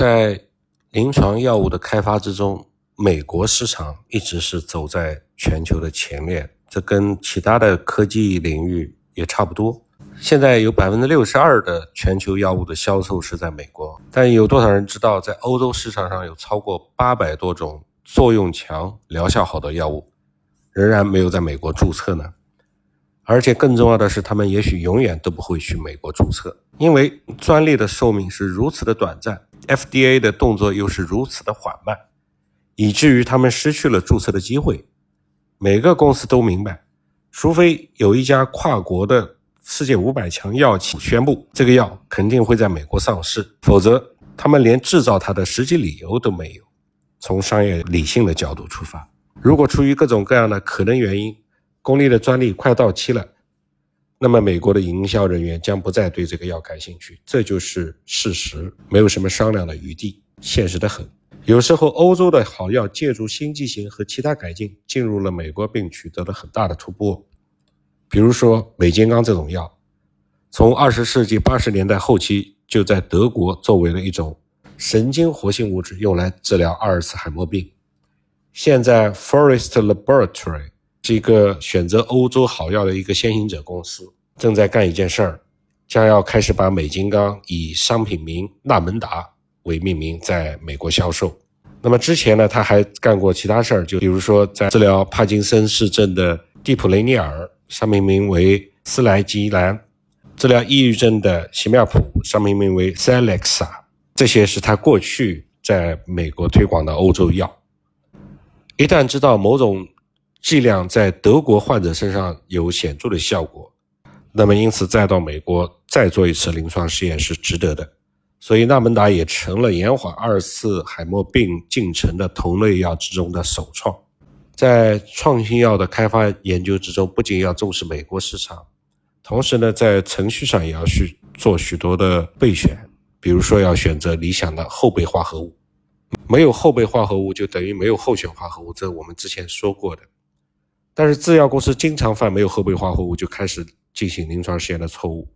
在临床药物的开发之中，美国市场一直是走在全球的前列，这跟其他的科技领域也差不多。现在有百分之六十二的全球药物的销售是在美国，但有多少人知道，在欧洲市场上有超过八百多种作用强、疗效好的药物，仍然没有在美国注册呢？而且更重要的是，他们也许永远都不会去美国注册，因为专利的寿命是如此的短暂，FDA 的动作又是如此的缓慢，以至于他们失去了注册的机会。每个公司都明白，除非有一家跨国的世界五百强药企宣布这个药肯定会在美国上市，否则他们连制造它的实际理由都没有。从商业理性的角度出发，如果出于各种各样的可能原因，公立的专利快到期了，那么美国的营销人员将不再对这个药感兴趣，这就是事实，没有什么商量的余地，现实的很。有时候，欧洲的好药借助新剂型和其他改进进入了美国，并取得了很大的突破。比如说，美金刚这种药，从二十世纪八十年代后期就在德国作为了一种神经活性物质，用来治疗阿尔茨海默病。现在，Forest Laboratory。是一个选择欧洲好药的一个先行者公司，正在干一件事儿，将要开始把美金刚以商品名纳门达为命名，在美国销售。那么之前呢，他还干过其他事儿，就比如说在治疗帕金森氏症的地普雷尼尔，商品名为斯莱吉兰；治疗抑郁症的席妙普，商品名为 Celexa。这些是他过去在美国推广的欧洲药。一旦知道某种剂量在德国患者身上有显著的效果，那么因此再到美国再做一次临床试验是值得的。所以纳门达也成了延缓阿尔茨海默病进程的同类药之中的首创。在创新药的开发研究之中，不仅要重视美国市场，同时呢，在程序上也要去做许多的备选，比如说要选择理想的后备化合物。没有后备化合物就等于没有候选化合物，这我们之前说过的。但是制药公司经常犯没有后备化合物就开始进行临床试验的错误。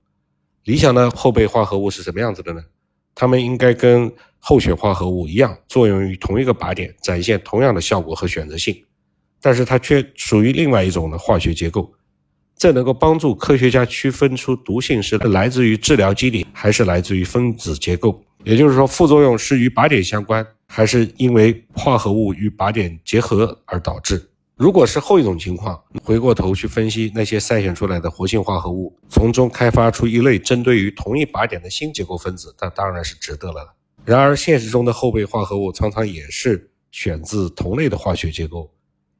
理想的后备化合物是什么样子的呢？它们应该跟候选化合物一样，作用于同一个靶点，展现同样的效果和选择性。但是它却属于另外一种的化学结构，这能够帮助科学家区分出毒性是来自于治疗机理，还是来自于分子结构。也就是说，副作用是与靶点相关，还是因为化合物与靶点结合而导致？如果是后一种情况，回过头去分析那些筛选出来的活性化合物，从中开发出一类针对于同一靶点的新结构分子，那当然是值得了。然而，现实中的后备化合物常常也是选自同类的化学结构，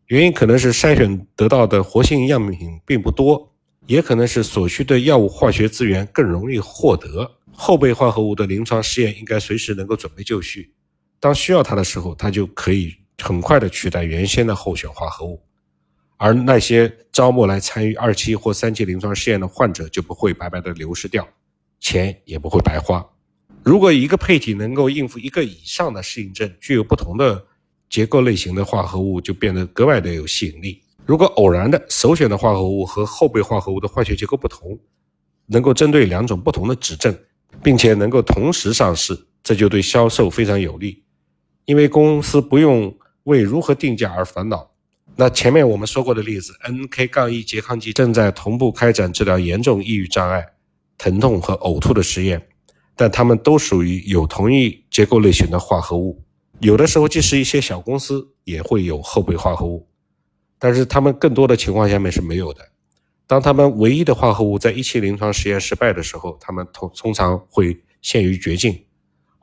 原因可能是筛选得到的活性样品并不多，也可能是所需的药物化学资源更容易获得。后备化合物的临床试验应该随时能够准备就绪，当需要它的时候，它就可以。很快的取代原先的候选化合物，而那些招募来参与二期或三期临床试验的患者就不会白白的流失掉，钱也不会白花。如果一个配体能够应付一个以上的适应症，具有不同的结构类型的化合物就变得格外的有吸引力。如果偶然的首选的化合物和后备化合物的化学结构不同，能够针对两种不同的指症，并且能够同时上市，这就对销售非常有利，因为公司不用。为如何定价而烦恼。那前面我们说过的例子，NK- 杠一拮抗剂正在同步开展治疗严重抑郁障碍、疼痛和呕吐的实验，但它们都属于有同一结构类型的化合物。有的时候，即使一些小公司也会有后备化合物，但是它们更多的情况下面是没有的。当他们唯一的化合物在一期临床实验失败的时候，他们通通常会陷于绝境。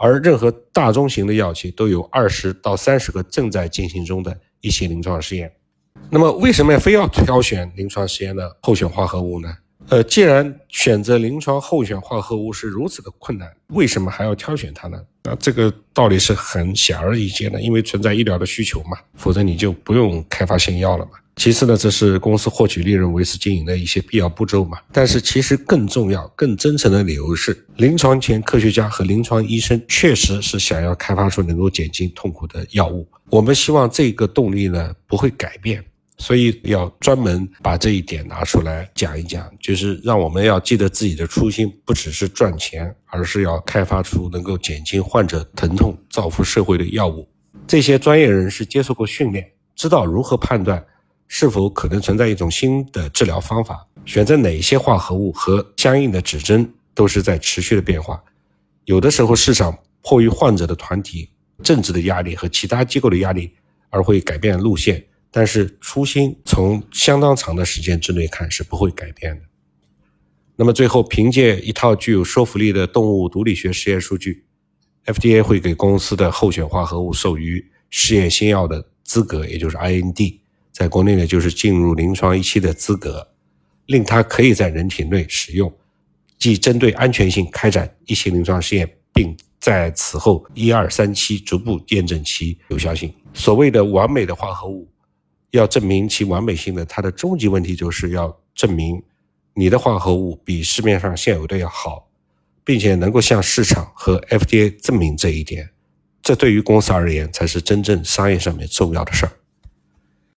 而任何大中型的药企都有二十到三十个正在进行中的一些临床试验。那么，为什么非要挑选临床实验的候选化合物呢？呃，既然选择临床候选化合物是如此的困难，为什么还要挑选它呢？那这个道理是很显而易见的，因为存在医疗的需求嘛，否则你就不用开发新药了嘛。其次呢，这是公司获取利润、维持经营的一些必要步骤嘛。但是其实更重要、更真诚的理由是，临床前科学家和临床医生确实是想要开发出能够减轻痛苦的药物。我们希望这个动力呢不会改变，所以要专门把这一点拿出来讲一讲，就是让我们要记得自己的初心，不只是赚钱，而是要开发出能够减轻患者疼痛、造福社会的药物。这些专业人士接受过训练，知道如何判断是否可能存在一种新的治疗方法，选择哪些化合物和相应的指针，都是在持续的变化。有的时候，市场迫于患者的团体、政治的压力和其他机构的压力而会改变路线。但是初心从相当长的时间之内看是不会改变的。那么最后，凭借一套具有说服力的动物毒理学实验数据，FDA 会给公司的候选化合物授予试验新药的资格，也就是 IND，在国内呢就是进入临床一期的资格，令它可以在人体内使用，即针对安全性开展一期临床试验，并在此后一二三期逐步验证其有效性。所谓的完美的化合物。要证明其完美性的，它的终极问题就是要证明你的化合物比市面上现有的要好，并且能够向市场和 FDA 证明这一点。这对于公司而言才是真正商业上面重要的事儿。